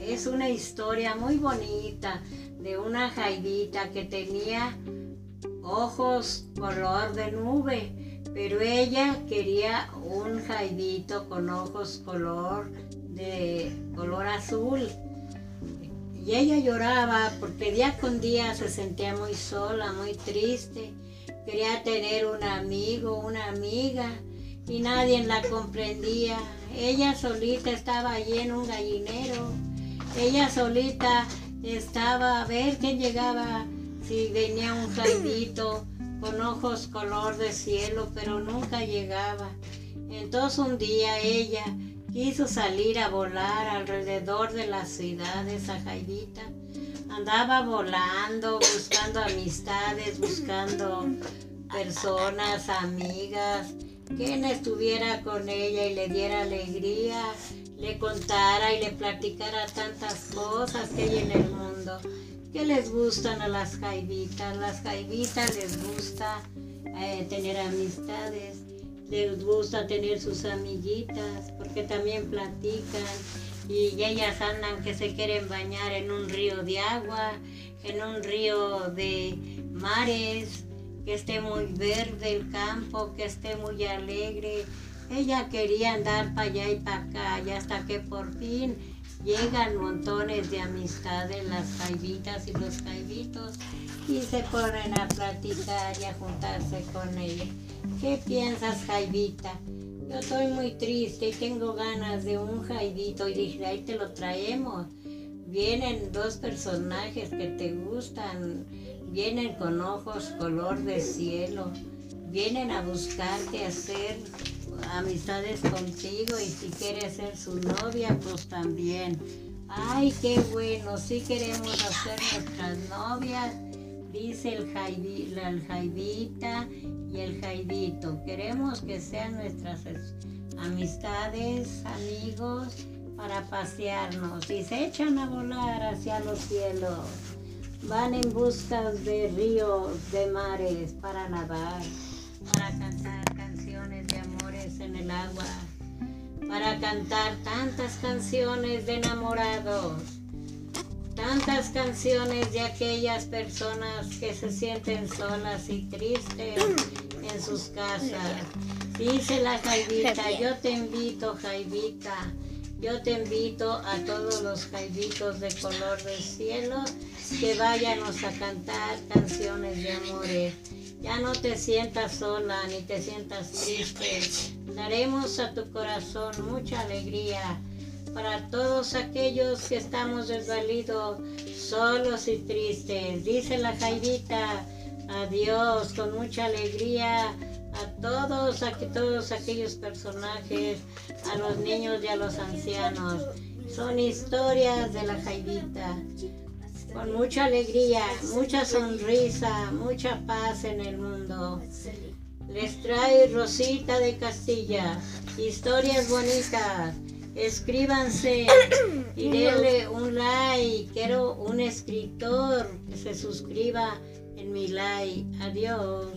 es una historia muy bonita de una jaidita que tenía ojos color de nube, pero ella quería un jaidito con ojos color de color azul. Y ella lloraba porque día con día se sentía muy sola, muy triste. Quería tener un amigo, una amiga y nadie la comprendía. Ella solita estaba allí en un gallinero. Ella solita estaba a ver quién llegaba, si venía un jaidito con ojos color de cielo, pero nunca llegaba. Entonces un día ella quiso salir a volar alrededor de la ciudad, esa jaidita. Andaba volando, buscando amistades, buscando personas, amigas, quien estuviera con ella y le diera alegría, le contara y le platicara tantas cosas que hay en el mundo. que les gustan a las jaibitas? Las jaibitas les gusta eh, tener amistades, les gusta tener sus amiguitas, porque también platican y ellas andan que se quieren bañar en un río de agua, en un río de mares, que esté muy verde el campo, que esté muy alegre. Ella quería andar para allá y para acá, y hasta que por fin llegan montones de amistades, las jaibitas y los jaibitos, y se ponen a platicar y a juntarse con ella. ¿Qué piensas, jaibita? Yo estoy muy triste y tengo ganas de un jaibito, y dije, ahí te lo traemos. Vienen dos personajes que te gustan, vienen con ojos color de cielo, vienen a buscarte, a hacer amistades contigo y si quieres ser su novia, pues también. Ay, qué bueno, si queremos hacer nuestras novias, dice el la jaibita y el jaibito. Queremos que sean nuestras amistades, amigos, para pasearnos y se echan a volar hacia los cielos. Van en busca de ríos, de mares, para nadar, para cantar canciones de amores en el agua, para cantar tantas canciones de enamorados, tantas canciones de aquellas personas que se sienten solas y tristes en sus casas. Dice la Jaivita, yo te invito, Jaivita, yo te invito a todos los jaibitos de color del cielo que vayamos a cantar canciones de amores. Ya no te sientas sola ni te sientas triste. Daremos a tu corazón mucha alegría para todos aquellos que estamos desvalidos, solos y tristes. Dice la Jairita, adiós con mucha alegría a todos, a todos aquellos personajes, a los niños y a los ancianos. Son historias de la Jairita con mucha alegría, mucha sonrisa, mucha paz en el mundo. Les trae Rosita de Castilla, historias bonitas. Escríbanse y denle un like. Quiero un escritor que se suscriba en mi like. Adiós.